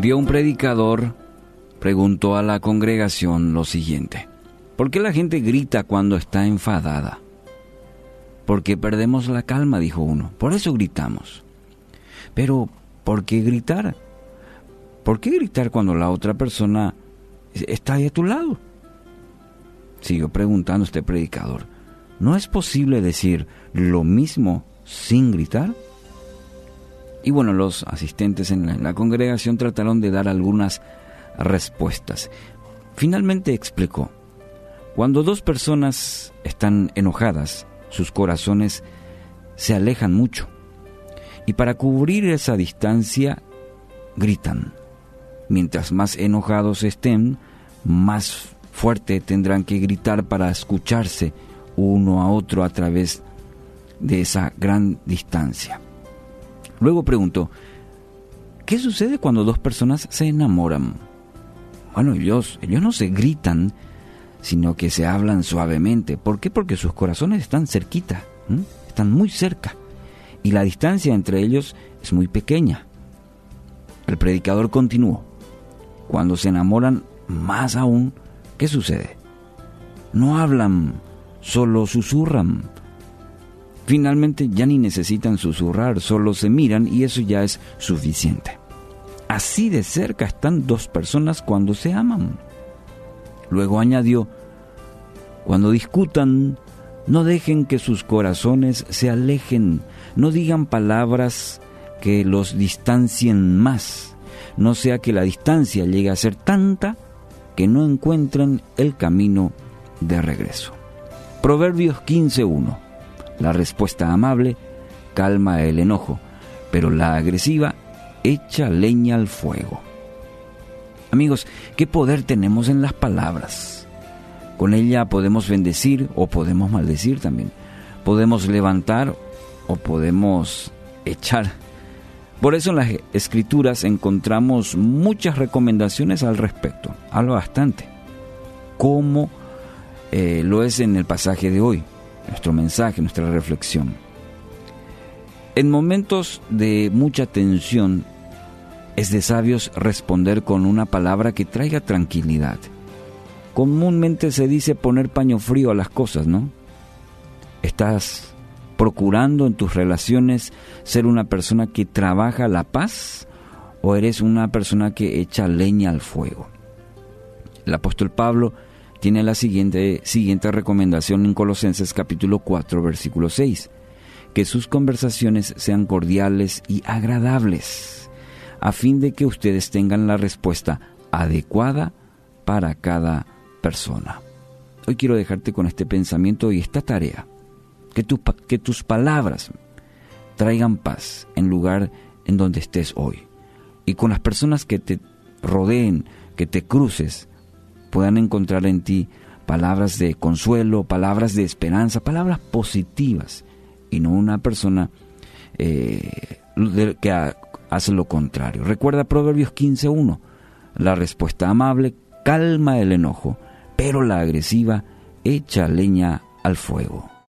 día un predicador preguntó a la congregación lo siguiente. ¿Por qué la gente grita cuando está enfadada? Porque perdemos la calma, dijo uno. Por eso gritamos. Pero, ¿por qué gritar? ¿Por qué gritar cuando la otra persona está ahí a tu lado? Siguió preguntando este predicador. ¿No es posible decir lo mismo sin gritar? Y bueno, los asistentes en la, congregación trataron de dar algunas respuestas. Finalmente explicó, cuando dos personas están enojadas, sus corazones se alejan mucho. Y para cubrir esa distancia, gritan. Mientras más enojados estén, más fuerte tendrán que gritar para escucharse uno a otro a través de esa gran distancia. Luego preguntó, ¿qué sucede cuando dos personas se enamoran? Bueno, ellos, ellos no se gritan, sino que se hablan suavemente. ¿Por qué? Porque sus corazones están cerquita, están muy cerca, y la distancia entre ellos es muy pequeña. El predicador continuó, cuando se enamoran más aún, ¿qué sucede? No hablan, solo susurran. Finalmente ya ni necesitan susurrar, solo se miran y eso ya es suficiente. Así de cerca están dos personas cuando se aman. Luego añadió, cuando discutan, no dejen que sus corazones se alejen, no digan palabras que los distancien más, no sea que la distancia llegue a ser tanta que no encuentren el camino de regreso. Proverbios 15.1. La respuesta amable calma el enojo, pero la agresiva echa leña al fuego. Amigos, ¿qué poder tenemos en las palabras? Con ella podemos bendecir o podemos maldecir también. Podemos levantar o podemos echar. Por eso en las escrituras encontramos muchas recomendaciones al respecto. Habla bastante. Como eh, lo es en el pasaje de hoy, nuestro mensaje, nuestra reflexión. En momentos de mucha tensión es de sabios responder con una palabra que traiga tranquilidad. Comúnmente se dice poner paño frío a las cosas, ¿no? ¿Estás procurando en tus relaciones ser una persona que trabaja la paz o eres una persona que echa leña al fuego? El apóstol Pablo tiene la siguiente, siguiente recomendación en Colosenses capítulo 4 versículo 6, que sus conversaciones sean cordiales y agradables a fin de que ustedes tengan la respuesta adecuada para cada persona. Hoy quiero dejarte con este pensamiento y esta tarea, que, que tus palabras traigan paz en lugar en donde estés hoy. Y con las personas que te rodeen, que te cruces, puedan encontrar en ti palabras de consuelo, palabras de esperanza, palabras positivas, y no una persona eh, que hace lo contrario. Recuerda Proverbios 15.1. La respuesta amable calma el enojo, pero la agresiva echa leña al fuego.